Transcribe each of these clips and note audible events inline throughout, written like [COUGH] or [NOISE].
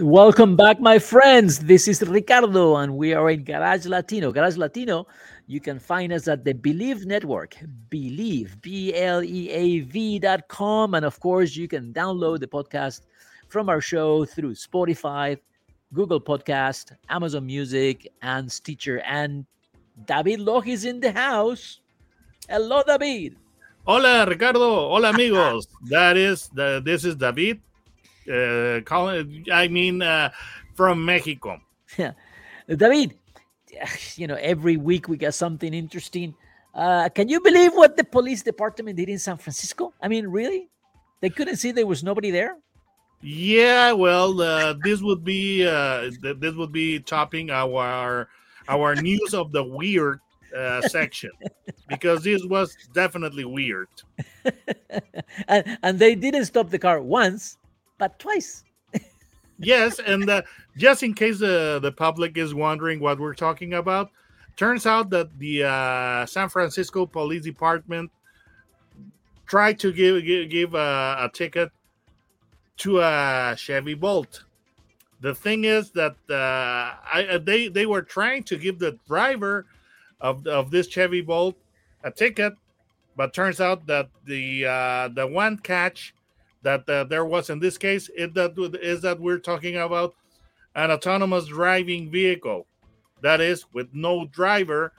Welcome back, my friends. This is Ricardo, and we are in Garage Latino. Garage Latino, you can find us at the Bleav Network, Bleav, B L E A V dot com. And of course, you can download the podcast from our show through Spotify, Google Podcast, Amazon Music, and Stitcher. And David Loch is in the house. Hello, David. Hola, Ricardo. Hola, amigos. [LAUGHS] that is the, this is David uh, calling, I mean, uh, from Mexico. [LAUGHS] Yeah, David. [SIGHS] You know, every week we get something interesting. Uh, can you believe what the police department did in San Francisco? I mean, really? They couldn't see there was nobody there. Yeah, well, uh, this would be uh, th- this would be topping our our news of the weird uh, section because this was definitely weird. [LAUGHS] and, and they didn't stop the car once, but twice. yes, and uh, just in case the the public is wondering what we're talking about, turns out that the uh, San Francisco Police Department tried to give give, give a, a ticket to a Chevy Bolt. The thing is that uh, I, they they were trying to give the driver of of this Chevy Bolt a ticket, but turns out that the uh, the one catch that uh, there was in this case is that is that we're talking about an autonomous driving vehicle that is with no driver.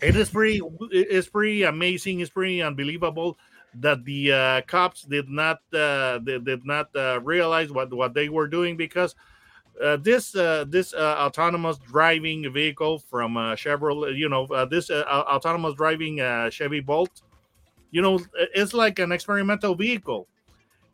It is pretty it's pretty amazing. It's pretty unbelievable that the uh, cops did not uh, they did not uh, realize what what they were doing because uh, this uh, this uh, autonomous driving vehicle from uh, Chevrolet, you know, uh, this uh, autonomous driving uh, Chevy Bolt, you know, it's like an experimental vehicle,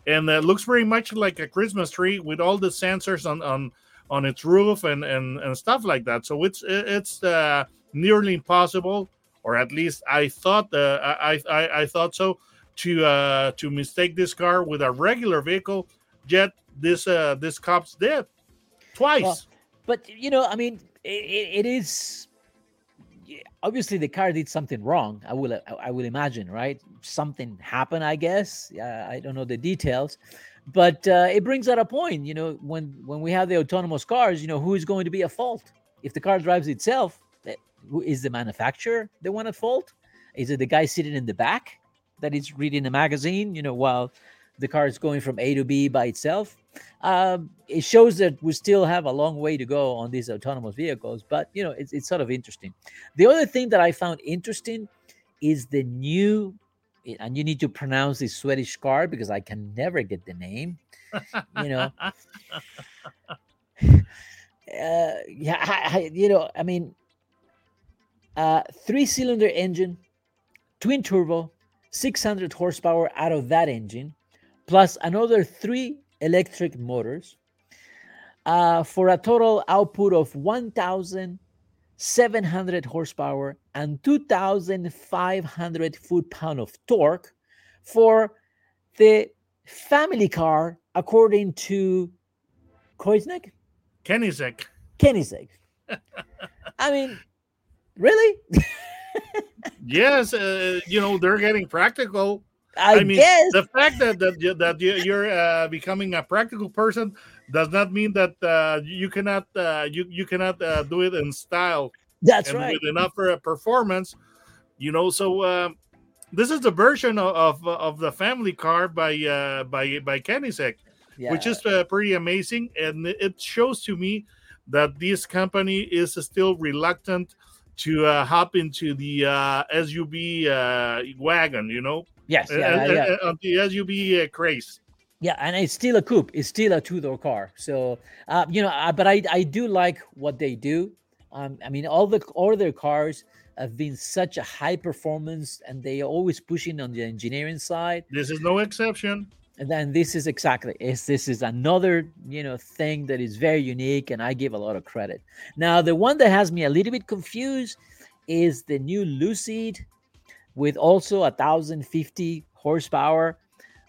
and it looks very much like a Christmas tree with all the sensors on on on its roof and and, and stuff like that. So it's it's uh, nearly impossible, or at least I thought uh, I, I I thought so to uh, to mistake this car with a regular vehicle. Yet this uh, this cops did twice. Well, but you know, I mean, it, it is obviously the car did something wrong. I will I will imagine, right? Something happened, I guess. Uh, I don't know the details, but uh, it brings out a point. You know, when when we have the autonomous cars, you know, who is going to be at fault if the car drives itself? that- Who is the manufacturer the one at fault? Is it the guy sitting in the back that is reading a magazine? You know, while the car is going from A to B by itself. Um, it shows that we still have a long way to go on these autonomous vehicles, but you know, it's, it's sort of interesting. The other thing that I found interesting is the new, and you need to pronounce this Swedish car because I can never get the name. You know, [LAUGHS] uh, yeah, I, I- you know, I mean, uh, three cylinder engine, twin turbo, 600 horsepower out of that engine, plus another three electric motors uh, for a total output of 1,700 horsepower and 2,500 foot pound of torque for the family car, according to Koisnick, Koenigsegg. Koenigsegg. [LAUGHS] I mean, really? [LAUGHS] Yes, uh, you know they're getting practical. I, I mean, guess. the fact that that, you- that you- you're uh, becoming a practical person does not mean that uh, you cannot uh, you you cannot uh, do it in style That's and right. with enough uh, performance. You know, so uh, this is the version of, of of the family car by uh, by by Koenigsegg, which is uh, pretty amazing, and it shows to me that this company is still reluctant to uh, hop into the uh, SUV uh, wagon. You know, yes, yeah, uh, yeah, uh, yeah. the SUV uh, craze. Yeah, and it's still a coupe. It's still a two-door car. So, uh, you know, uh, but I I do like what they do. Um, I mean, all the all their cars have been such a high performance, and they are always pushing on the engineering side. This is no exception. And then this is exactly is this is another you know thing that is very unique, and I give a lot of credit. Now, the one that has me a little bit confused is the new Lucid with also a thousand fifty horsepower.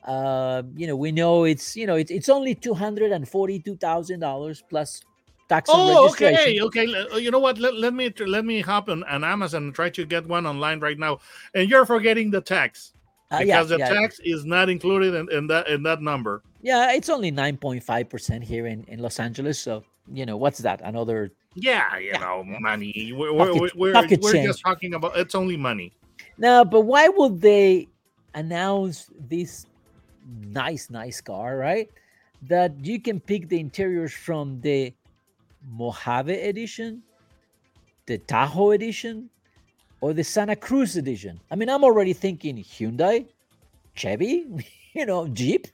Uh, you know, we know it's you know it's it's only two hundred and forty two thousand dollars plus tax and Oh, registration. okay, okay. Uh, You know what? Let, let me let me hop on, on Amazon and try to get one online right now. And you're forgetting the tax Uh, because the yeah, tax is not included in, in that in that number. yeah, it's only nine point five percent here in in Los Angeles. So you know what's that? Another Yeah, you Yeah, know, money. We're, we're, Pocket- we're, we're just talking about it's only money. Now, but why would they announce this nice, nice car, right? That you can pick the interiors from the Mojave edition, the Tahoe edition, or the Santa Cruz edition. I mean, I'm already thinking Hyundai, Chevy, [LAUGHS] you know, Jeep.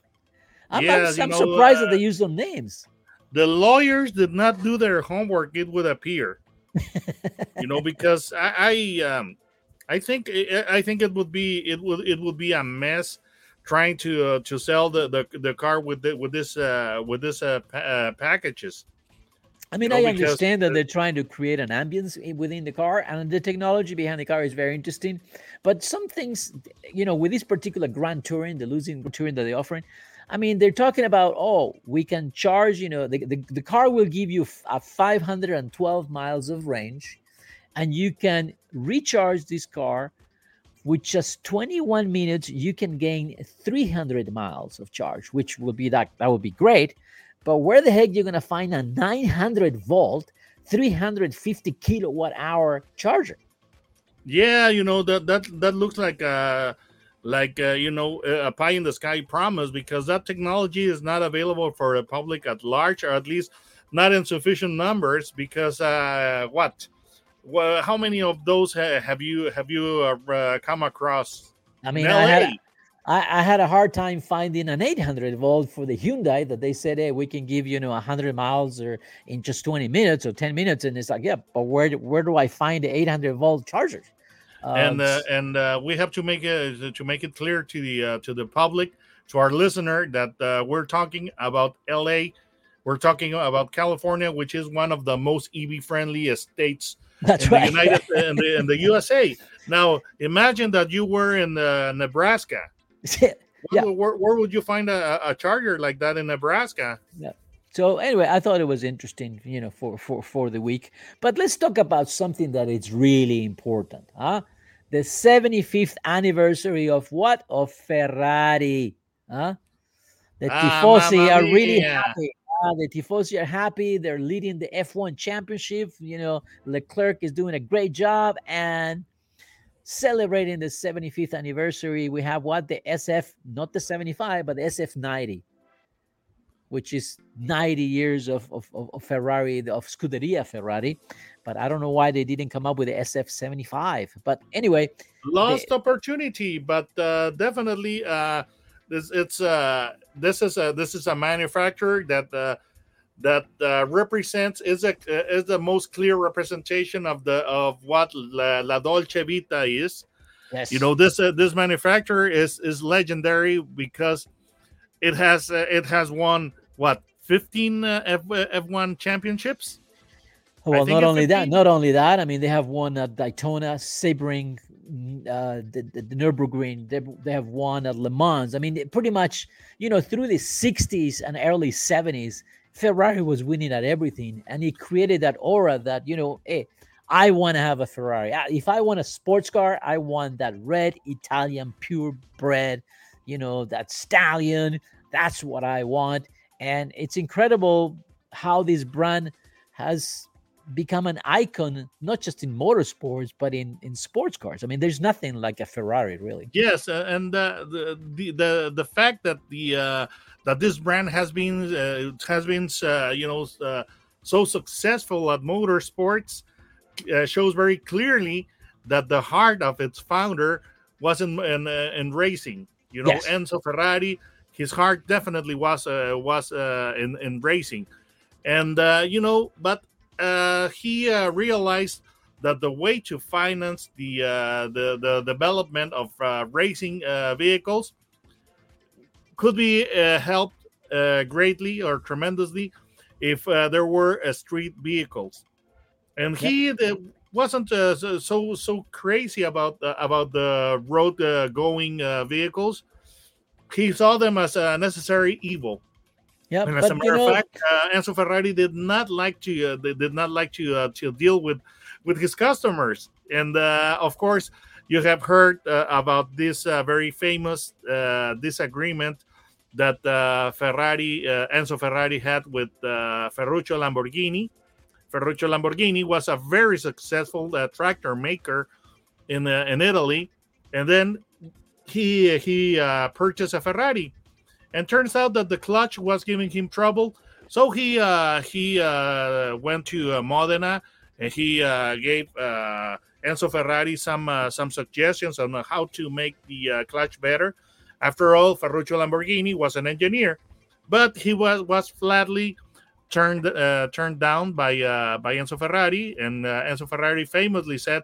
I'm, I'm- I'm know, surprised that uh, they use some names. The lawyers did not do their homework. It would appear, [LAUGHS] you know, because I, I um, I think I I think it would be it would it would be a mess trying to uh, to sell the, the the car with the, with this uh with this uh, pa- uh packages. I mean, know, I understand that the- they're trying to create an ambience within the car, and the technology behind the car is very interesting. But some things, you know, with this particular Grand Touring, the Lucid Touring that they're offering, I mean, they're talking about, oh, we can charge, you know, the, the, the car will give you a 512 miles of range, and you can recharge this car with just 21 minutes. You can gain 300 miles of charge, which will be that, that would be great. But where the heck you're gonna find a 900 volt, 350 kilowatt hour charger? Yeah, you know that that that looks like a like uh, you know a pie in the sky promise because that technology is not available for the public at large or at least not in sufficient numbers because uh what well how many of those ha- have you have you uh, uh, come across I mean, I had? I, I had a hard time finding an 800 volt for the Hyundai that they said, hey, we can give you, you know 100 miles or in just 20 minutes or 10 minutes, and it's like, yeah, but where do- where do I find the 800 volt chargers? and uh, and uh, we have to make it to make it clear to the uh, to the public to our listener that uh, we're talking about LA we're talking about California which is one of the most EV friendly states that's in right. the United in the, in the USA now imagine that you were in uh, Nebraska Yeah. where, where would you find a, a charger like that in Nebraska Yeah. So anyway, I thought it was interesting, you know, for for for the week. But let's talk about something that is really important, huh? The 75th anniversary of what? Of Ferrari, huh? The Ah, tifosi are really happy. Uh, the tifosi are happy. They're leading the F1 championship. You know, Leclerc is doing a great job and celebrating the 75th anniversary. We have what the SF, not the 75, but the SF90 which is 90 years of, of, of of Ferrari, of Scuderia Ferrari. But I don't know why they didn't come up with the SF75. But anyway, lost opportunity but uh, definitely uh this it's uh this is a this is a manufacturer that uh that uh, represents is a is the most clear representation of the of what la, la dolce vita is yes, you know this uh, this manufacturer is is legendary because it has uh, it has won what 15 uh, F, f1 championships well, not only that, not only that. I mean, they have won at Daytona, Sebring, mm, uh, the, the, the Nürburgring. They, they have won at Le Mans. I mean, pretty much, you know, through the 60s and early 70s, Ferrari was winning at everything, and it created that aura that you know, hey, I want to have a Ferrari. If I want a sports car, I want that red Italian purebred, you know, that stallion. That's what I want, and it's incredible how this brand has become an icon not just in motorsports but in in sports cars i mean there's nothing like a ferrari really Yes, uh, and uh, the, the the the fact that the uh, that this brand has been uh, has been uh, you know uh, so successful at motorsports uh, shows very clearly that the heart of its founder was in in, uh, in racing. You know, Yes. Enzo Ferrari, his heart definitely was uh, was uh, in in racing, and uh, you know, but uh, he uh, realized that the way to finance the uh, the the development of uh, racing uh, vehicles could be uh, helped uh, greatly or tremendously if uh, there were street vehicles. And he wasn't uh, so so- crazy about uh, about the road uh, going uh, vehicles. He saw them as a necessary evil. Yeah, And as a matter know, of fact, uh, Enzo Ferrari did not like to uh, they did not like to uh, to deal with with his customers, and uh, of course, you have heard uh, about this uh, very famous uh, disagreement that uh, Ferrari uh, Enzo Ferrari had with uh, Ferruccio Lamborghini. Ferruccio Lamborghini was a very successful uh, tractor maker in uh, in Italy, and then he he uh, purchased a Ferrari and turns out that the clutch was giving him trouble. So he uh, he uh, went to uh, Modena and he uh, gave uh, Enzo Ferrari some uh, some suggestions on how to make the clutch better. After all, Ferruccio Lamborghini was an engineer, but he was was flatly turned uh, turned down by uh, by Enzo Ferrari, and Enzo Ferrari famously said,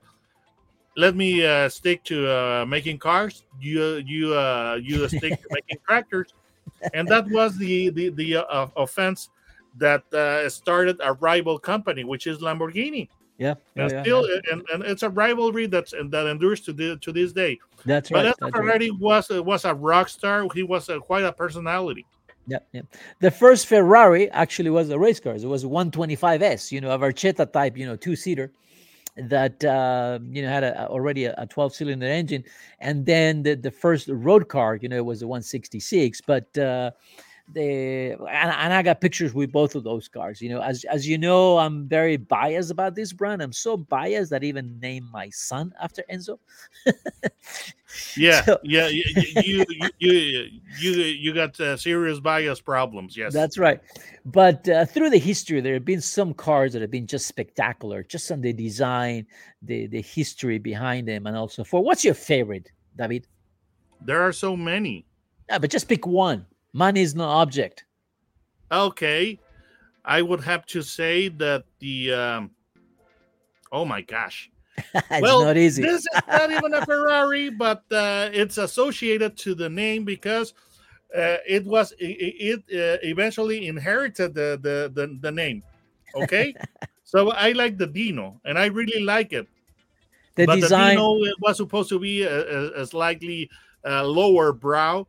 "Let me uh, stick to uh, making cars. You you uh, you stick to making tractors." And that was the the the uh, offense that uh, started a rival company, which is Lamborghini. yeah, And yeah, still, yeah. and, and it's a rivalry that's that endures to the, to this day. that's But right. Enzo that's right. Ferrari was was a rock star. He was uh, quite a personality. Yeah, yeah. The first Ferrari actually was a race car. It was a 125S, you know, a Barchetta type, you know, two seater that uh, you know had a, already a 12 cylinder engine, and then the, the first road car, you know, was a 166. But uh, the and, and I got pictures with both of those cars. You know, as as you know, I'm very biased about this brand. I'm so biased that I even named my son after Enzo. [LAUGHS] Yeah, So- yeah. [LAUGHS] You you you you, you, got uh, serious bias problems. Yes, That's right. But uh, through the history, there have been some cars that have been just spectacular, just on the design, the the history behind them, and also for what's your favorite, David? there are so many. Yeah, but just pick one. Money is no object. Okay, I would have to say that the. Um, oh my gosh. [LAUGHS] it's well, not easy. This is not [LAUGHS] even a Ferrari, but uh, it's associated to the name because uh, it was it, it uh, eventually inherited the, the the the name. Okay, [LAUGHS] so I like the Dino, and I really like it. the but design. the Dino it was supposed to be a, a, a slightly uh, lower brow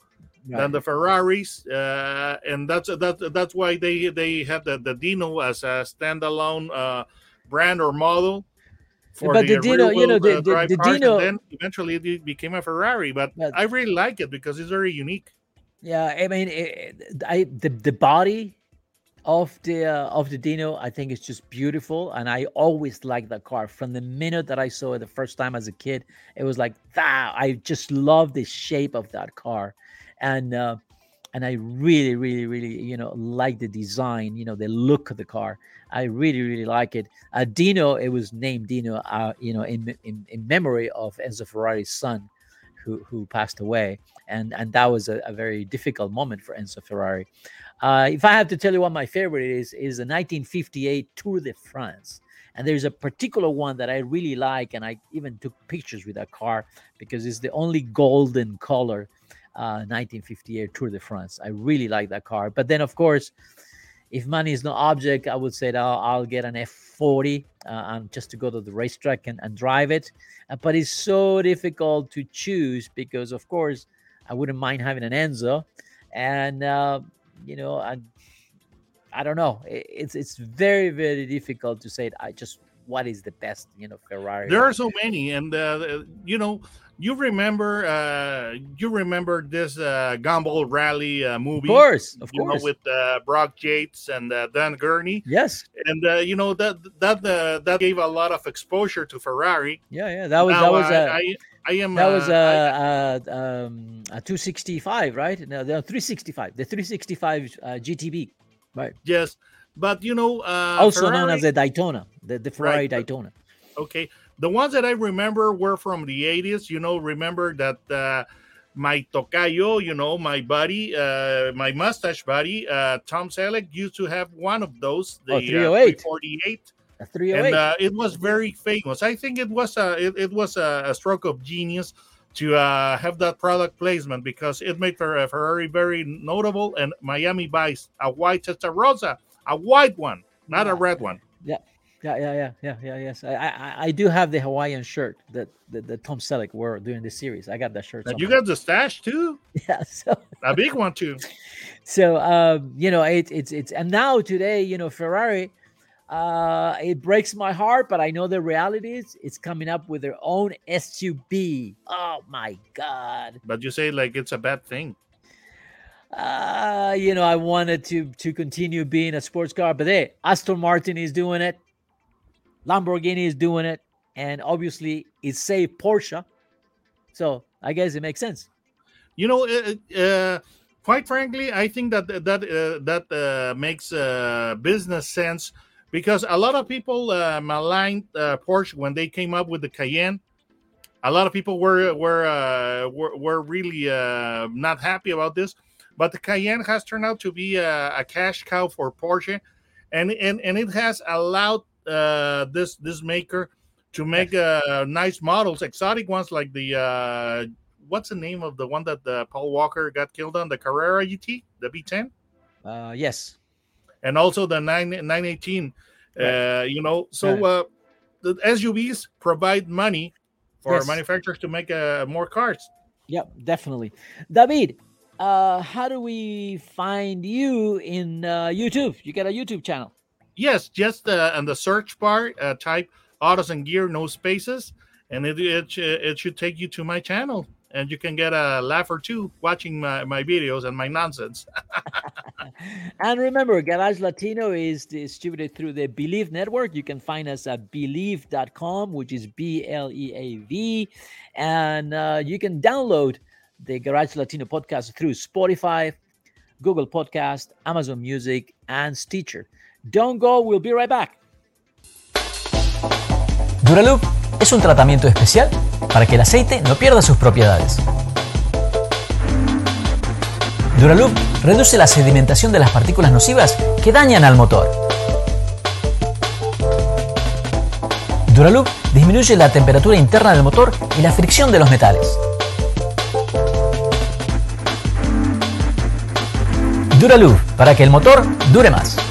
Right. than the Ferraris, uh, and that's that's that's why they they have the, the Dino as a standalone uh, brand or model. For But the Dino, you know, the- uh, the- the Dino- then eventually it became a Ferrari. But But- I really like it because it's very unique. Yeah, I mean, it, I the the body of the uh, of the Dino, I think it's just beautiful, and I always liked that car from the minute that I saw it the first time as a kid. It was like that. I just love the shape of that car, and uh, and I really, really, really, you know, like the design, you know, the look of the car. I really, really like it. Uh, Dino, it was named Dino, uh, you know, in, in in memory of Enzo Ferrari's son, who who passed away, and and that was a, a very difficult moment for Enzo Ferrari. Uh, if I have to tell you what my favorite is, is the 1958 Tour de France. And there's a particular one that I really like, and I even took pictures with that car because it's the only golden color uh, 1958 Tour de France. I really like that car. But then, of course, if money is no object, I would say that I'll, I'll get an F40 uh, and just to go to the racetrack and, and drive it. Uh, but it's so difficult to choose because, of course, I wouldn't mind having an Enzo, and uh, you know, I, I don't know. I- It's it's very very difficult to say. I just what is the best, you know, Ferrari. There are so many, and uh, you know, you remember, uh, you remember this uh, Gumball Rally uh, of movie, course, of you know, course. with uh, Brock Yates and uh, Dan Gurney, yes, and uh, you know that that uh, that gave a lot of exposure to Ferrari. yeah, yeah. That was Now, that was I, a I, I am that was uh, a, a, um, a 265, right? No, the 365, the 365 uh, GTB, right? Yes, but you know, uh, also known as the Daytona, the, the Ferrari Right, Daytona. okay. The ones that I remember were from the '80s. You know, remember that uh, my tocayo, you know, my buddy, uh, my mustache buddy, uh, Tom Selleck used to have one of those, the Oh, uh, 308. 348, A 308. and uh, it was very famous. I think it was a it, it was a, a stroke of genius to uh, have that product placement because it made for a Ferrari very notable. And Miami Vice a white Testarossa, a white one, not a red one. Yeah, yeah, yeah, yeah, yeah, yeah. Yes, I, I, I do have the Hawaiian shirt that that, that Tom Selleck wore during the series. I got that shirt. And you got the stash too, [LAUGHS] yeah. So a big one too. [LAUGHS] so um, you know it, it's it's and now today you know Ferrari. Uh, it breaks my heart, but I know the reality is it's coming up with their own SUV. Oh my god! But you say like it's a bad thing. Uh, you know, I wanted to to continue being a sports car, but hey, Aston Martin is doing it, Lamborghini is doing it, and obviously it saved Porsche. So I guess it makes sense. You know, uh, uh, quite frankly, I think that that uh, that uh, makes uh, business sense because a lot of people uh, maligned Porsche when they came up with the Cayenne. A lot of people were were uh, were, were really uh, not happy about this, but the Cayenne has turned out to be a, a cash cow for Porsche, and and, and it has allowed uh, this this maker to make uh, nice models, exotic ones like the uh, what's the name of the one that the Paul Walker got killed on the Carrera GT, the V10 Uh, yes, and also the 9 918 uh you know so Right. uh the SUVs provide money for Yes. manufacturers to make uh, more cars Yep, definitely. David, uh, how do we find you in uh, YouTube? You got a YouTube channel. Yes just uh, on the search bar uh, type autos and gear no spaces and it, it it should take you to my channel and you can get a laugh or two watching my, my videos and my nonsense [LAUGHS] And remember, Garage Latino is distributed through the Bleav Network. You can find us at bleav.com, which is B L E A V. And uh, you can download the Garage Latino podcast through Spotify, Google Podcast, Amazon Music, and Stitcher. Don't go, we'll be right back. Duraloop es un tratamiento especial para que el aceite no pierda sus propiedades. Duraloop reduce la sedimentación de las partículas nocivas que dañan al motor. Duraloop disminuye la temperatura interna del motor y la fricción de los metales. Duraloop para que el motor dure más.